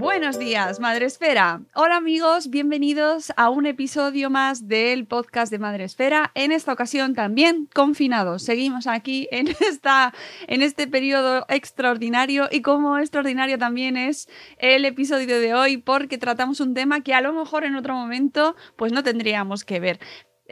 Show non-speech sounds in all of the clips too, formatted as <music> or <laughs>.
Buenos días, Madre Esfera. Hola amigos, bienvenidos a un episodio más del podcast de Madre Esfera. En esta ocasión también confinados. Seguimos aquí en, <laughs> esta, en este periodo extraordinario y como extraordinario también es el episodio de hoy porque tratamos un tema que a lo mejor en otro momento pues no tendríamos que ver.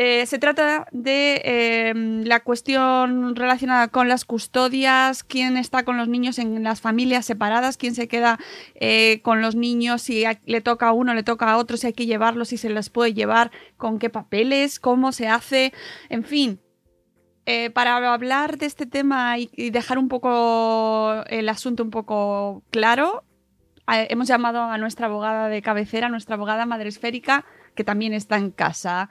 Eh, se trata de em, la cuestión relacionada con las custodias, quién está con los niños en las familias separadas, quién se queda eh, con los niños, si le toca a uno, le toca a otro, si hay que llevarlos, si se les puede llevar, con qué papeles, cómo se hace, en fin. Eh, para hablar de este tema y, dejar un poco el asunto un poco claro, hemos llamado a nuestra abogada de cabecera, nuestra abogada madre esférica, que también está en casa.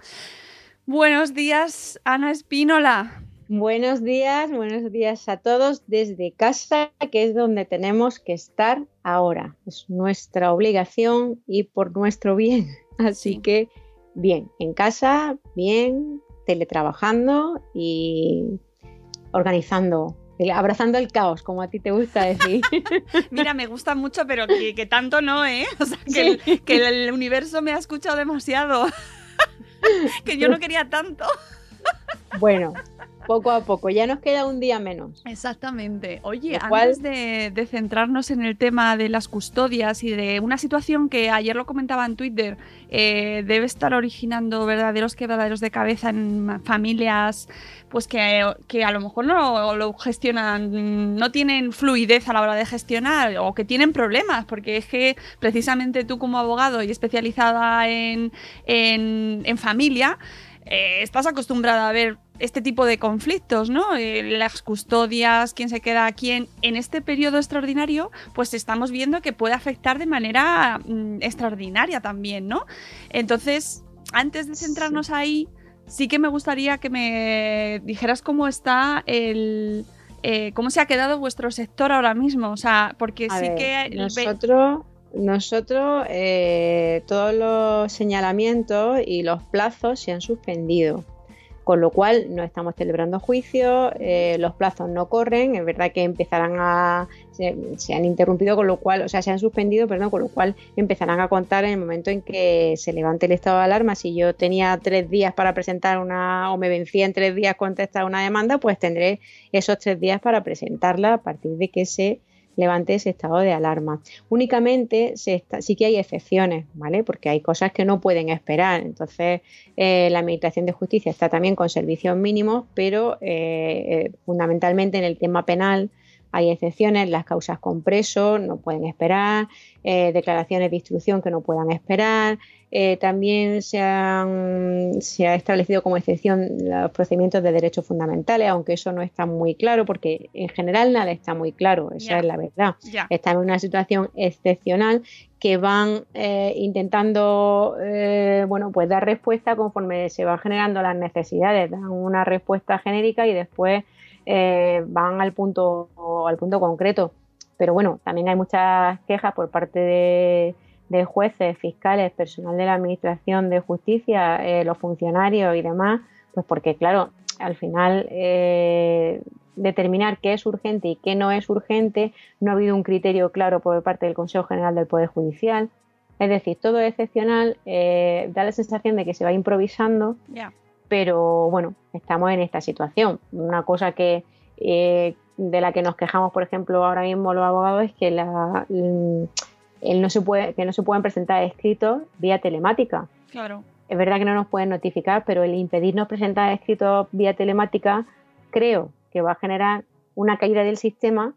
Buenos días, Ana Espínola. Buenos días, buenos días a todos desde casa, que es donde tenemos que estar ahora. Es nuestra obligación y por nuestro bien. <laughs> Así que, bien, en casa, bien, teletrabajando y organizando abrazando el caos, como a ti te gusta decir. <laughs> Mira, me gusta mucho, pero que, tanto no, ¿eh? <laughs> O sea, que, que el universo me ha escuchado demasiado. <laughs> que yo no quería tanto. Bueno, poco a poco, ya nos queda un día menos. Exactamente. Oye, antes de, centrarnos en el tema de las custodias y de una situación que ayer lo comentaba en Twitter, eh, debe estar originando verdaderos quebraderos de cabeza en familias pues que, a lo mejor no lo gestionan, no tienen fluidez a la hora de gestionar o que tienen problemas, porque es que precisamente tú como abogado y especializada en, en, familia, eh, estás acostumbrada a ver este tipo de conflictos, ¿no? Eh, las custodias, quién se queda a quién. En este periodo extraordinario, pues estamos viendo que puede afectar de manera mm, extraordinaria también, ¿no? Entonces, antes de centrarnos ahí, sí que me gustaría que me dijeras cómo está el... Eh, cómo se ha quedado vuestro sector ahora mismo, o sea, porque sí que... Nosotros, nosotros eh, todos los señalamientos y los plazos se han suspendido con lo cual no estamos celebrando juicios, eh, los plazos no corren, es verdad que empezarán a, se, han interrumpido, con lo cual, o sea, se han suspendido, perdón, con lo cual empezarán a contar en el momento en que se levante el estado de alarma. Si yo tenía tres días para presentar una, o me vencía en tres días contestar una demanda, pues tendré esos tres días para presentarla a partir de que se levante ese estado de alarma. Únicamente sí que hay excepciones, ¿vale? Porque hay cosas que no pueden esperar. Entonces, eh, la Administración de Justicia está también con servicios mínimos, pero eh, eh, fundamentalmente en el tema penal hay excepciones, las causas con preso no pueden esperar, declaraciones de instrucción que no puedan esperar, eh, también se, se, ha establecido como excepción los procedimientos de derechos fundamentales, aunque eso no está muy claro, porque en general nada está muy claro, esa es la verdad. Está en una situación excepcional que van eh, intentando eh, bueno, pues dar respuesta conforme se van generando las necesidades, dan una respuesta genérica y después van al punto, al punto concreto. Pero bueno, también hay muchas quejas por parte de de jueces, fiscales, personal de la Administración de Justicia, eh, los funcionarios y demás, pues porque claro, al final eh, determinar qué es urgente y qué no es urgente, no ha habido un criterio claro por parte del Consejo General del Poder Judicial. Es decir, todo es excepcional, eh, da la sensación de que se va improvisando, Ya. Pero bueno, estamos en esta situación. Una cosa que eh, de la que nos quejamos, por ejemplo, ahora mismo los abogados es que la, el- el no se puede, que no se pueden presentar escritos vía telemática. Claro. Es verdad que no nos pueden notificar, pero el impedirnos presentar escritos vía telemática creo que va a generar una caída del sistema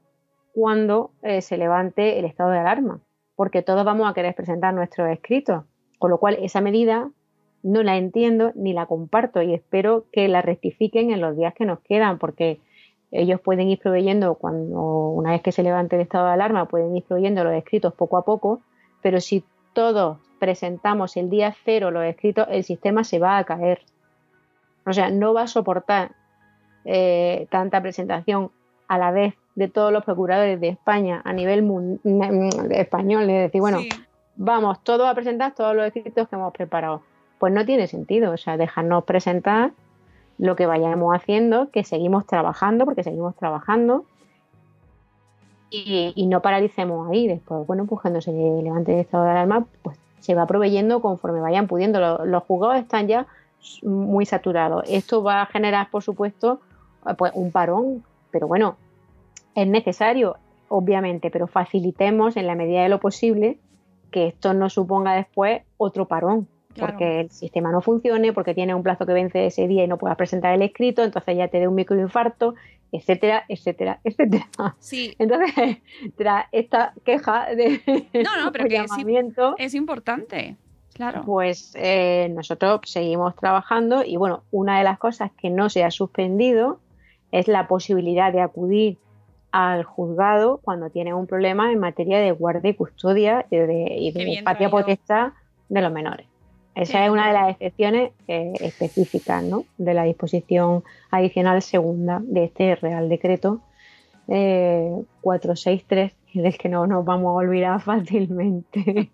cuando eh, se levante el estado de alarma, porque todos vamos a querer presentar nuestros escritos, con lo cual esa medida no la entiendo ni la comparto y espero que la rectifiquen en los días que nos quedan, porque ellos pueden ir proveyendo cuando una vez que se levante el estado de alarma pueden ir proveyendo los escritos poco a poco, pero si todos presentamos el día cero los escritos, el sistema se va a caer. O sea, no va a soportar eh, tanta presentación a la vez de todos los procuradores de España a nivel español. Es decir, bueno, Sí. vamos todos a presentar todos los escritos que hemos preparado. Pues no tiene sentido, o sea, dejarnos presentar lo que vayamos haciendo, que seguimos trabajando, porque seguimos trabajando, y, no paralicemos ahí. Después, bueno, pues cuando se levante el estado de alarma, pues se va proveyendo conforme vayan pudiendo. Los, los están ya muy saturados. Esto va a generar, por supuesto, pues un parón, pero bueno, es necesario, obviamente, pero facilitemos en la medida de lo posible que esto no suponga después otro parón, Claro. porque el sistema no funcione, porque tiene un plazo que vence ese día y no puedas presentar el escrito, entonces ya te dé un microinfarto, etcétera, etcétera, <laughs> etcétera. Sí, Entonces, tras esta queja de No, no, <laughs> pero que llamamiento, es importante. Claro. pues eh, nosotros seguimos trabajando y bueno, una de las cosas que no se ha suspendido es la posibilidad de acudir al juzgado cuando tiene un problema en materia de guardia y custodia y de, y de patria potestad de los menores. Esa es una de las excepciones eh, específicas ¿no? de la disposición adicional segunda de este Real Decreto eh, 463, del que no nos vamos a olvidar <laughs> fácilmente.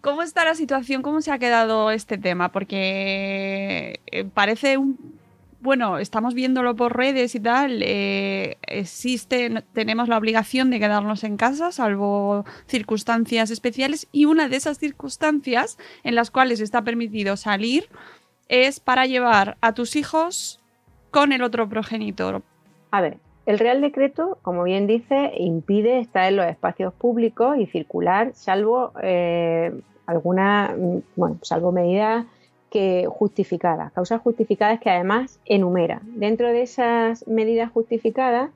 ¿Cómo está la situación? ¿Cómo se ha quedado este tema? Porque eh, parece un... Bueno, estamos viéndolo por redes y tal. eh, existe, tenemos la obligación de quedarnos en casa, salvo circunstancias especiales. Y una de esas circunstancias en las cuales está permitido salir es para llevar a tus hijos con el otro progenitor. A ver, el Real Decreto, como bien dice, impide estar en los espacios públicos y circular, salvo eh, alguna, mm, bueno, salvo medidas que justificadas, causas justificadas que además enumera. Dentro de esas medidas justificadas,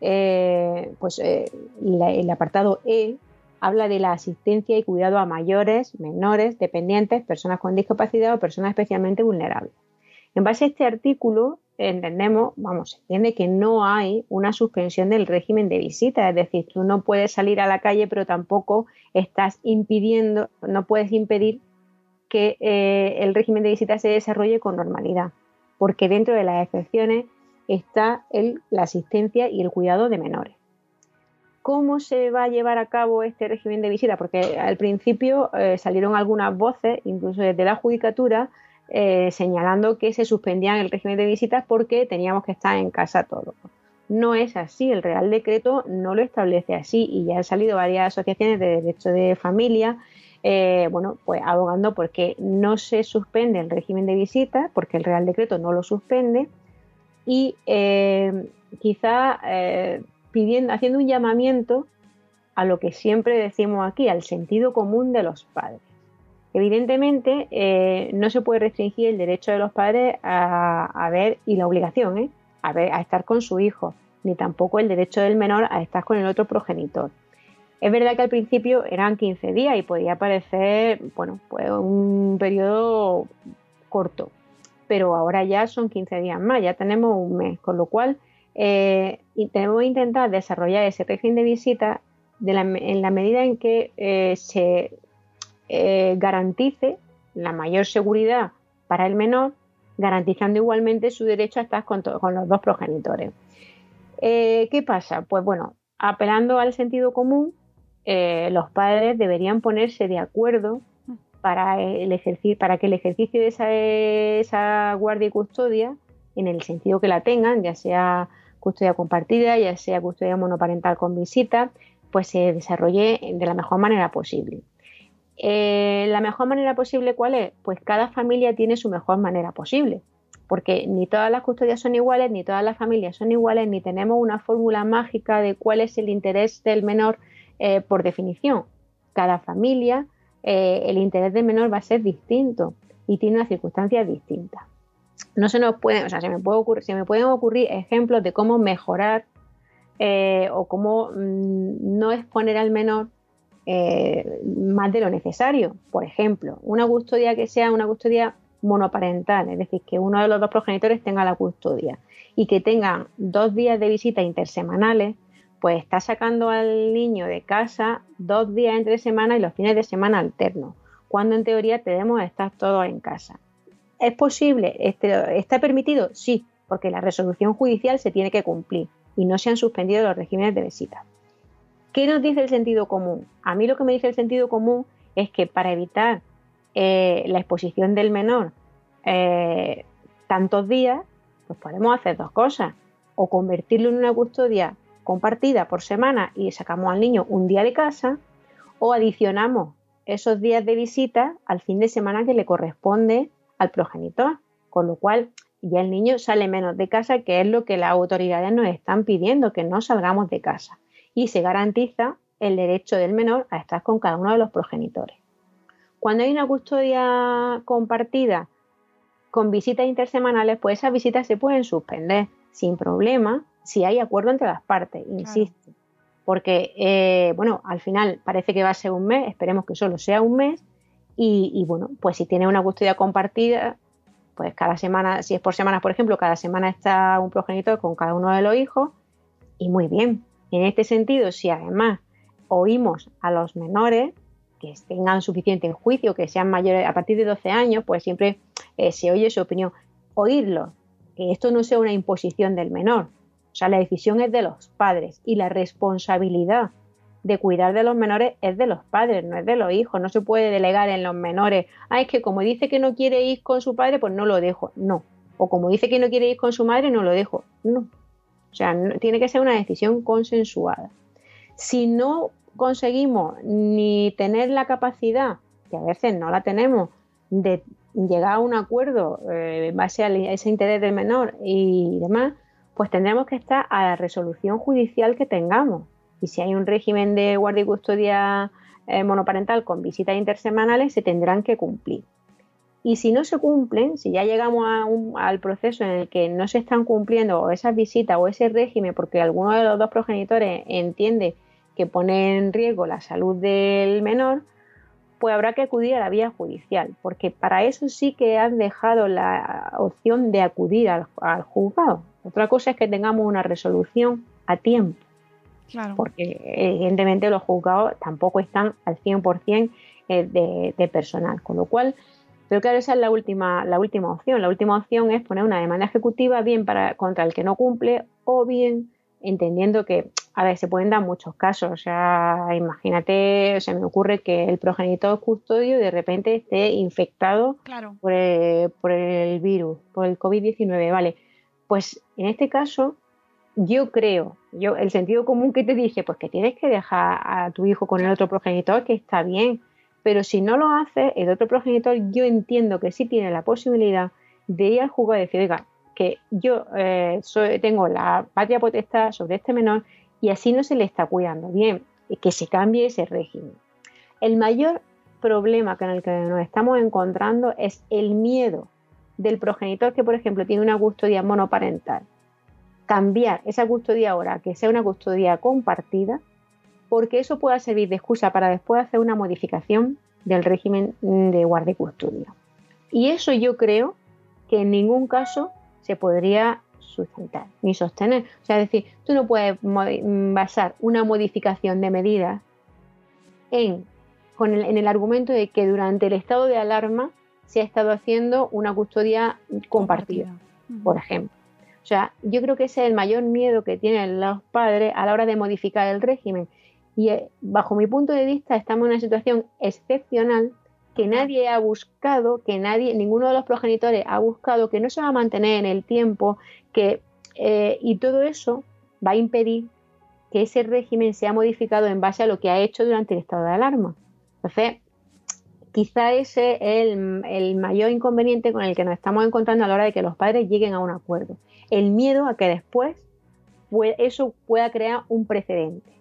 eh, pues eh, el apartado E habla de la asistencia y cuidado a mayores, menores, dependientes, personas con discapacidad o personas especialmente vulnerables. En base a este artículo, entendemos, vamos, se entiende que no hay una suspensión del régimen de visita, es decir, tú no puedes salir a la calle, pero tampoco estás impidiendo, no puedes impedir que eh, el régimen de visita se desarrolle con normalidad, porque dentro de las excepciones está la asistencia y el cuidado de menores. ¿Cómo se va a llevar a cabo este régimen de visita? Porque al principio eh, salieron algunas voces, incluso desde la judicatura, eh, señalando que se suspendían el régimen de visitas porque teníamos que estar en casa todos. No es así, el Real Decreto no lo establece así y ya han salido varias asociaciones de derecho de familia, eh, bueno, pues abogando porque no se suspende el régimen de visitas, porque el Real Decreto no lo suspende y eh, quizá eh, pidiendo, haciendo un llamamiento a lo que siempre decimos aquí, al sentido común de los padres. Evidentemente, no se puede restringir el derecho de los padres a, ver, y la obligación, a, ver, a estar con su hijo, ni tampoco el derecho del menor a estar con el otro progenitor. Es verdad que al principio eran 15 días y podía parecer, bueno, pues un periodo corto, pero ahora ya son 15 días más, ya tenemos un mes, con lo cual eh, tenemos que intentar desarrollar ese régimen de visita en la medida en que eh, se eh, garantice la mayor seguridad para el menor, garantizando igualmente su derecho a estar con, los dos progenitores. ¿Qué pasa? Pues bueno, apelando al sentido común, eh, los padres deberían ponerse de acuerdo para, el ejercicio, para que el ejercicio de esa, esa guardia y custodia, en el sentido que la tengan, ya sea custodia compartida, ya sea custodia monoparental con visita, pues se desarrolle de la mejor manera posible. Eh, la mejor manera posible, ¿cuál es? Pues cada familia tiene su mejor manera posible, porque ni todas las custodias son iguales, ni todas las familias son iguales, ni tenemos una fórmula mágica de cuál es el interés del menor eh, por definición. Cada familia, eh, el interés del menor va a ser distinto y tiene unas circunstancias distintas. No se nos pueden, o sea, se me, puede ocurrir, se me pueden ocurrir ejemplos de cómo mejorar o cómo mm, no exponer al menor eh, más de lo necesario. Por ejemplo, una custodia que sea una custodia monoparental, es decir, que uno de los dos progenitores tenga la custodia y que tengan dos días de visita intersemanales, pues está sacando al niño de casa dos días entre semana y los fines de semana alternos, cuando en teoría debemos estar todos en casa. ¿Es posible? Este, ¿Está permitido? Sí, porque la resolución judicial se tiene que cumplir y no se han suspendido los regímenes de visita. ¿Qué nos dice el sentido común? A mí lo que me dice el sentido común es que para evitar eh, la exposición del menor eh, tantos días, pues podemos hacer dos cosas. O convertirlo en una custodia compartida por semana y sacamos al niño un día de casa, o adicionamos esos días de visita al fin de semana que le corresponde al progenitor, con lo cual ya el niño sale menos de casa, que es lo que las autoridades nos están pidiendo, que no salgamos de casa y se garantiza el derecho del menor a estar con cada uno de los progenitores. Cuando hay una custodia compartida con visitas intersemanales, pues esas visitas se pueden suspender sin problema si hay acuerdo entre las partes, insisto. Porque, eh, bueno, al final parece que va a ser un mes, esperemos que solo sea un mes. Y, y, bueno, pues si tiene una custodia compartida, pues cada semana, si es por semanas, por ejemplo, cada semana está un progenitor con cada uno de los hijos, y muy bien, en este sentido, si además oímos a los menores que tengan suficiente juicio, que sean mayores a partir de 12 años, pues siempre eh, se oye su opinión. Oírlo, que esto no sea una imposición del menor. Sea, la decisión es de los padres y la responsabilidad de cuidar de los menores es de los padres, no es de los hijos. No se puede delegar en los menores. Ah, es que como dice que no quiere ir con su padre, pues no lo dejo. No. O como dice que no quiere ir con su madre, no lo dejo. No. O sea, tiene que ser una decisión consensuada. Si no conseguimos ni tener la capacidad, que a veces no la tenemos, de llegar a un acuerdo eh, en base a ese interés del menor y demás, pues tendremos que estar a la resolución judicial que tengamos. Y si hay un régimen de guardia y custodia eh, monoparental con visitas intersemanales, se tendrán que cumplir. Y si no se cumplen, si ya llegamos al proceso en el que no se están cumpliendo esas visitas o ese régimen porque alguno de los dos progenitores entiende que pone en riesgo la salud del menor, pues habrá que acudir a la vía judicial, porque para eso sí que han dejado la opción de acudir al, juzgado. Otra cosa es que tengamos una resolución a tiempo, claro. porque evidentemente los juzgados tampoco están al 100% eh, de, de personal, con lo cual pero claro, esa es la última, la última opción. La última opción es poner una demanda ejecutiva bien para, contra el que no cumple o bien entendiendo que, a ver, se pueden dar muchos casos. O sea, imagínate, se me ocurre que el progenitor custodio de repente esté infectado por, el, por el virus, por el COVID-19, ¿vale? Pues en este caso, yo creo, yo el sentido común que te dice, pues que tienes que dejar a tu hijo con el otro progenitor, que está bien, pero si no lo hace, el otro progenitor yo entiendo que sí tiene la posibilidad de ir al juzgado y decir, oiga, que yo eh, tengo la patria potestad sobre este menor y así no se le está cuidando bien, que se cambie ese régimen. El mayor problema con el que nos estamos encontrando es el miedo del progenitor que, por ejemplo, tiene una custodia monoparental. Cambiar esa custodia ahora, que sea una custodia compartida, porque eso pueda servir de excusa para después hacer una modificación del régimen de guardia y custodia. Y eso yo creo que en ningún caso se podría sustentar ni sostener. O sea, es decir, tú no puedes basar una modificación de medidas en, en el argumento de que durante el estado de alarma se ha estado haciendo una custodia compartida, por ejemplo. O sea, yo creo que ese es el mayor miedo que tienen los padres a la hora de modificar el régimen y eh, bajo mi punto de vista estamos en una situación excepcional que nadie ha buscado, que nadie, ninguno de los progenitores ha buscado, que no se va a mantener en el tiempo, que eh, y todo eso va a impedir que ese régimen sea modificado en base a lo que ha hecho durante el estado de alarma. Entonces, quizá ese es el, mayor inconveniente con el que nos estamos encontrando a la hora de que los padres lleguen a un acuerdo. El miedo a que después eso pueda crear un precedente.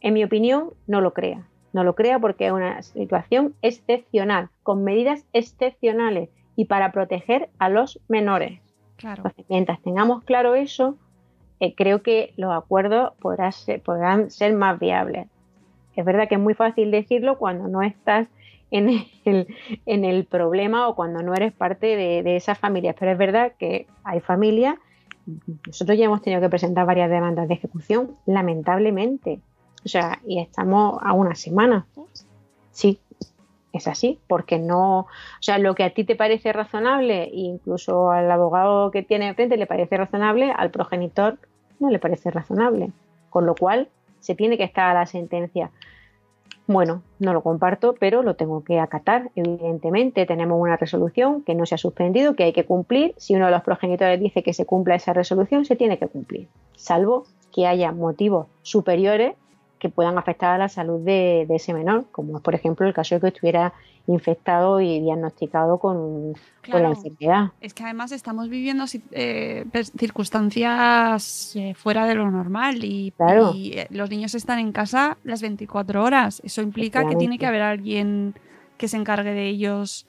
En mi opinión, no lo crea. No lo crea porque es una situación excepcional, con medidas excepcionales y para proteger a los menores. Claro. mientras tengamos claro eso, eh, creo que los acuerdos podrán ser, podrán ser más viables. Es verdad que es muy fácil decirlo cuando no estás en el, en el problema o cuando no eres parte de, de esas familias, pero es verdad que hay familias, nosotros ya hemos tenido que presentar varias demandas de ejecución, lamentablemente, o sea, y estamos a una semana. Sí, es así, porque no, o sea, lo que a ti te parece razonable, incluso al abogado que tiene enfrente le parece razonable, al progenitor no le parece razonable. Con lo cual, se tiene que estar a la sentencia. Bueno, no lo comparto, pero lo tengo que acatar. Evidentemente, tenemos una resolución que no se ha suspendido, que hay que cumplir. Si uno de los progenitores dice que se cumpla esa resolución, se tiene que cumplir, salvo que haya motivos superiores que puedan afectar a la salud de, ese menor, como es por ejemplo el caso de que estuviera infectado y diagnosticado con, la enfermedad. Es que además estamos viviendo eh, circunstancias eh, fuera de lo normal y, eh, los niños están en casa las 24 horas. Eso implica que tiene que haber alguien que se encargue de ellos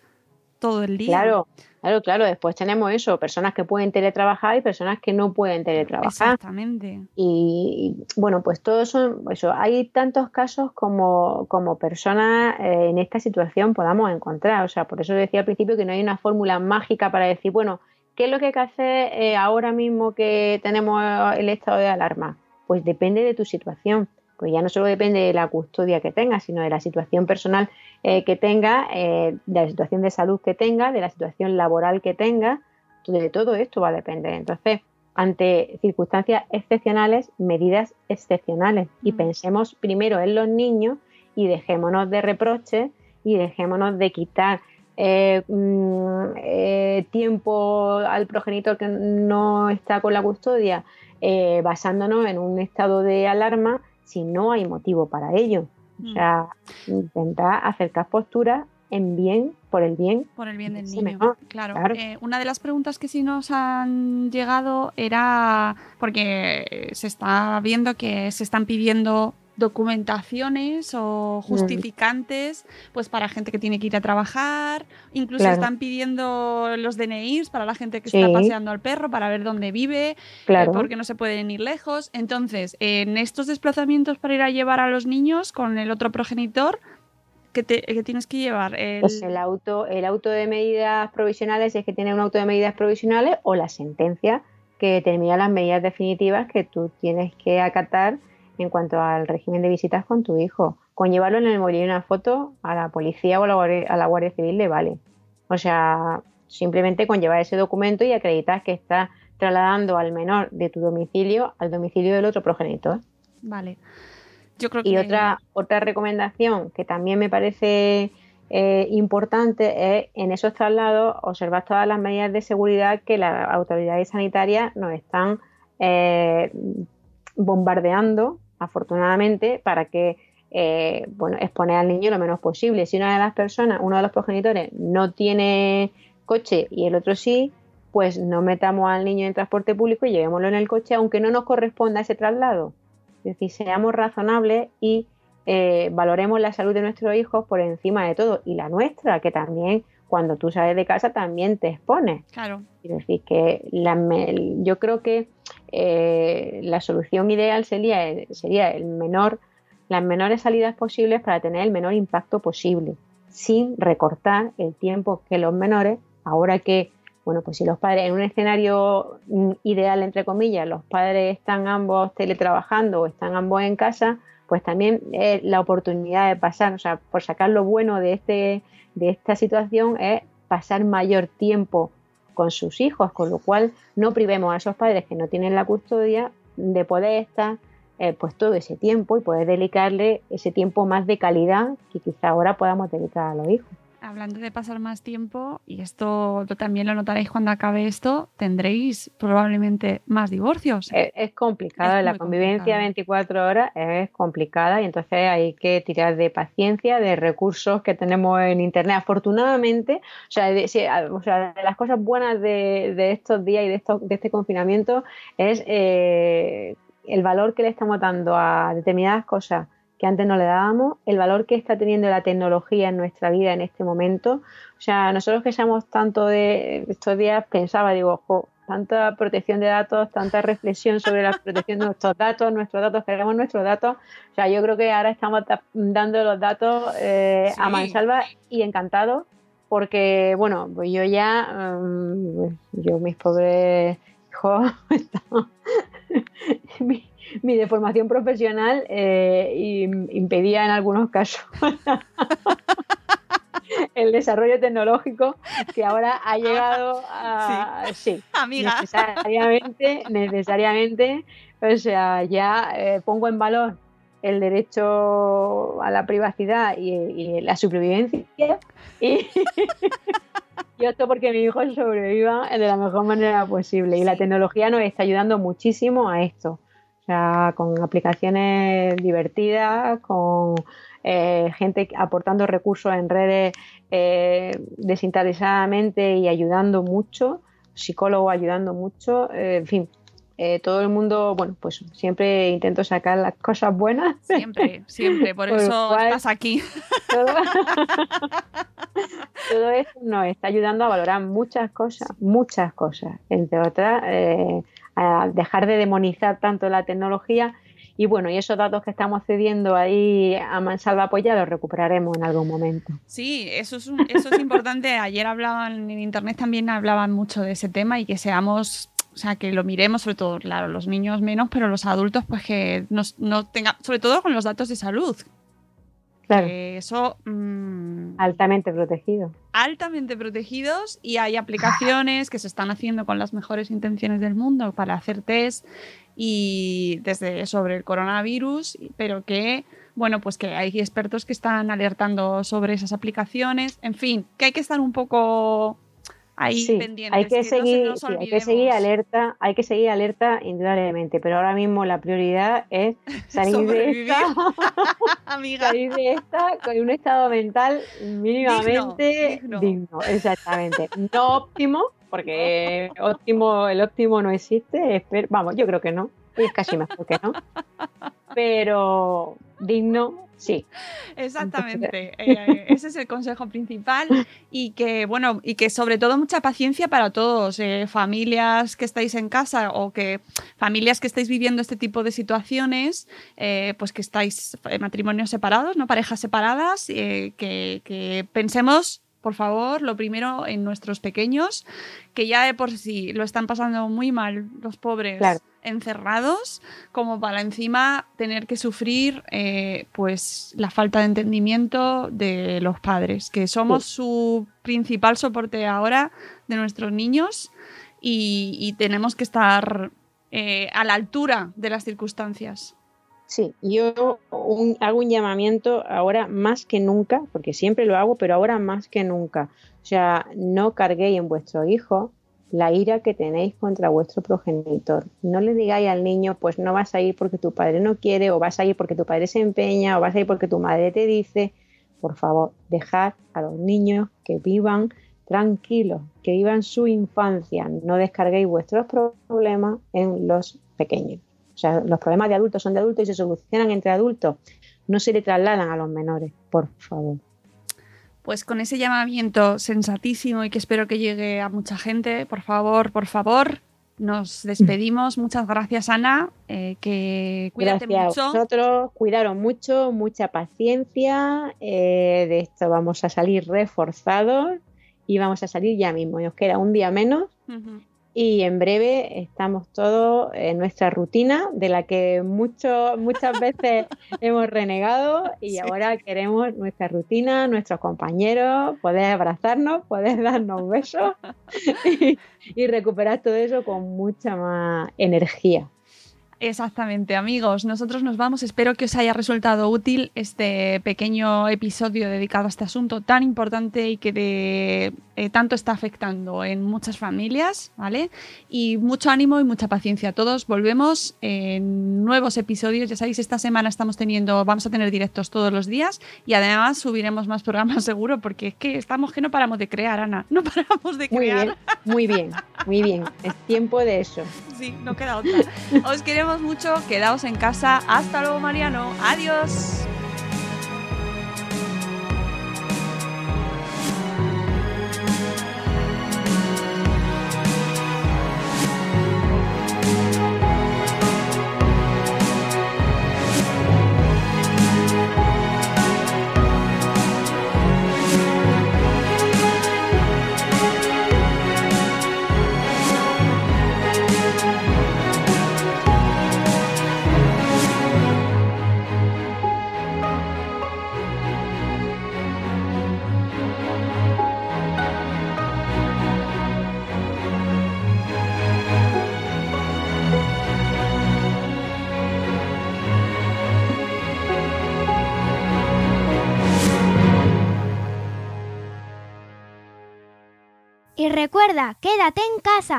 todo el día. Claro, Claro, claro, después tenemos eso, personas que pueden teletrabajar y personas que no pueden teletrabajar. Exactamente. Y, bueno, pues todos son, eso, hay tantos casos como, como personas eh, en esta situación podamos encontrar. O sea, por eso decía al principio que no hay una fórmula mágica para decir, bueno, ¿qué es lo que hay que hacer eh, ahora mismo que tenemos el estado de alarma? Pues depende de tu situación pues ya no solo depende de la custodia que tenga, sino de la situación personal eh, que tenga, eh, de la situación de salud que tenga, de la situación laboral que tenga, de todo esto va a depender. Entonces, ante circunstancias excepcionales, medidas excepcionales. Y pensemos primero en los niños y dejémonos de reproches y dejémonos de quitar eh, mm, tiempo al progenitor que no está con la custodia, basándonos en un estado de alarma si no hay motivo para ello. O mm. sea, intentar acercar posturas en bien, por el bien. Por el bien del niño. Claro. Eh, una de las preguntas que sí nos han llegado era, porque se está viendo que se están pidiendo documentaciones o justificantes pues para gente que tiene que ir a trabajar. Incluso están pidiendo los DNIs para la gente que está paseando al perro para ver dónde vive eh, porque no se pueden ir lejos. Entonces en estos desplazamientos para ir a llevar a los niños con el otro progenitor que, tienes que llevar el... Pues el auto el auto de medidas provisionales es que tiene un auto de medidas provisionales o la sentencia que determina las medidas definitivas que tú tienes que acatar en cuanto al régimen de visitas con tu hijo. Con llevarlo en el móvil y una foto a la policía o a la, Guardia, Civil le vale. O sea, simplemente con llevar ese documento y acreditar que está trasladando al menor de tu domicilio al domicilio del otro progenitor. Vale. Yo creo que... Y otra, otra recomendación que también me parece eh, importante es en esos traslados observar todas las medidas de seguridad que las autoridades sanitarias nos están eh, bombardeando afortunadamente, para que eh, bueno, exponer al niño lo menos posible. Si una de las personas, uno de los progenitores, no tiene coche y el otro sí, pues no metamos al niño en transporte público y llevémoslo en el coche, aunque no nos corresponda ese traslado. Es decir, seamos razonables y eh, valoremos la salud de nuestros hijos por encima de todo y la nuestra, que también cuando tú sales de casa también te expones. Claro. Es decir, que yo creo que eh, la solución ideal sería, sería el menor, las menores salidas posibles para tener el menor impacto posible, sin recortar el tiempo que los menores, ahora que, bueno, pues si los padres, en un escenario ideal, entre comillas, los padres están ambos teletrabajando o están ambos en casa, pues también la oportunidad de pasar, o sea, por sacar lo bueno de, este, de esta situación es pasar mayor tiempo con sus hijos, con lo cual no privemos a esos padres que no tienen la custodia de poder estar eh, pues todo ese tiempo y poder dedicarle ese tiempo más de calidad que quizá ahora podamos dedicar a los hijos. Hablando de pasar más tiempo, y esto también lo notaréis cuando acabe esto, tendréis probablemente más divorcios. Es, es complicado, Es la convivencia complicado. 24 horas es complicada y entonces hay que tirar de paciencia, de recursos que tenemos en Internet. Afortunadamente, o sea, de, o sea, de las cosas buenas de, de estos días y de, estos, de este confinamiento es eh, el valor que le estamos dando a determinadas cosas que antes no le dábamos, el valor que está teniendo la tecnología en nuestra vida en este momento. O sea, nosotros que seamos tanto de estos días, pensaba, digo, "Jo, tanta protección de datos, tanta reflexión sobre la protección de nuestros datos, nuestros datos, queremos nuestros datos. O sea, yo creo que ahora estamos da- dando los datos eh, a mansalva y encantados porque, bueno, pues yo ya, mm, yo mis pobres hijos, <laughs> <laughs> mi, mi deformación profesional eh, im- impedía en algunos casos <laughs> el desarrollo tecnológico que ahora ha llegado a... Sí, Amiga. necesariamente, necesariamente, o sea, ya eh, pongo en valor el derecho a la privacidad y, y la supervivencia. Y, <laughs> y esto porque mi hijo sobreviva de la mejor manera posible. Y la tecnología nos está ayudando muchísimo a esto. O sea, con aplicaciones divertidas, con eh, gente aportando recursos en redes eh, desinteresadamente y ayudando mucho, psicólogos ayudando mucho, eh, en fin, eh, todo el mundo, bueno, pues siempre intento sacar las cosas buenas. Siempre, siempre. Por, <laughs> Por eso cual- estás aquí. Todo, <laughs> <laughs> todo esto nos está ayudando a valorar muchas cosas, muchas cosas, entre otras, eh, a dejar de demonizar tanto la tecnología. Y bueno, y esos datos que estamos cediendo ahí a mansalva, pues ya los recuperaremos en algún momento. Sí, eso es, un- eso es importante. Ayer hablaban en internet también hablaban mucho de ese tema y que seamos, o sea, que lo miremos, sobre todo, claro, los niños menos, pero los adultos, pues que nos, no tenga, sobre todo con los datos de salud. Claro, Que eso mm, altamente protegido. altamente protegidos y hay aplicaciones que se están haciendo con las mejores intenciones del mundo para hacer test y desde sobre el coronavirus, pero que bueno, pues que hay expertos que están alertando sobre esas aplicaciones, en fin, que hay que estar un poco ahí Sí, pendientes. hay que, no se seguir, nos sí, hay que seguir alerta, hay que seguir alerta indudablemente, pero ahora mismo la prioridad es <laughs> salir de esta, <laughs> Amiga, salir de esta con un estado mental mínimamente Digno, digno, digno. exactamente. No óptimo, porque óptimo, el óptimo no existe, esper- vamos, yo creo que no, y es casi mejor que no, <laughs> pero digno, sí. Exactamente, eh, ese es el consejo principal y que bueno y que sobre todo mucha paciencia para todos, eh, familias que estáis en casa o que familias que estáis viviendo este tipo de situaciones, eh, pues que estáis en matrimonios separados, no parejas separadas, que pensemos por favor, lo primero en nuestros pequeños, que ya de por sí lo están pasando muy mal los pobres Claro. encerrados, como para encima tener que sufrir eh, pues la falta de entendimiento de los padres, que somos su principal soporte ahora de nuestros niños y, y tenemos que estar eh, a la altura de las circunstancias. Sí, yo un- hago un llamamiento ahora más que nunca, porque siempre lo hago, pero ahora más que nunca. O sea, no carguéis en vuestro hijo la ira que tenéis contra vuestro progenitor. No le digáis al niño, pues no vas a ir porque tu padre no quiere, o vas a ir porque tu padre se empeña, o vas a ir porque tu madre te dice. Por favor, dejad a los niños que vivan tranquilos, que vivan su infancia. No descarguéis vuestros problemas en los pequeños. O sea, los problemas de adultos son de adultos y se solucionan entre adultos. No se le trasladan a los menores, por favor. Pues con ese llamamiento sensatísimo y que espero que llegue a mucha gente, por favor, por favor, nos despedimos. <laughs> Muchas gracias, Ana. eh, que cuídate Gracias a mucho. vosotros, cuidaros mucho, mucha paciencia. eh, de esto vamos a salir reforzados y vamos a salir ya mismo. Nos queda un día menos. Y en breve estamos todos en nuestra rutina de la que mucho, muchas <laughs> veces hemos renegado y Sí. ahora queremos nuestra rutina, nuestros compañeros, poder abrazarnos, poder darnos besos <laughs> y, y recuperar todo eso con mucha más energía. Exactamente, amigos. Nosotros nos vamos. Espero que os haya resultado útil este pequeño episodio dedicado a este asunto tan importante y que de, eh, tanto está afectando en muchas familias, ¿vale? Y mucho ánimo y mucha paciencia a todos. Volvemos en nuevos episodios. Ya sabéis, esta semana estamos teniendo, vamos a tener directos todos los días y además subiremos más programas <laughs> seguro porque es que estamos que no paramos de crear, Ana. No paramos de Muy crear. bien, muy bien, muy bien. Es tiempo de eso. Sí, no queda otra. Os <laughs> queremos mucho, quedaos en casa. Hasta luego, Mariano. Adiós. Quédate en casa.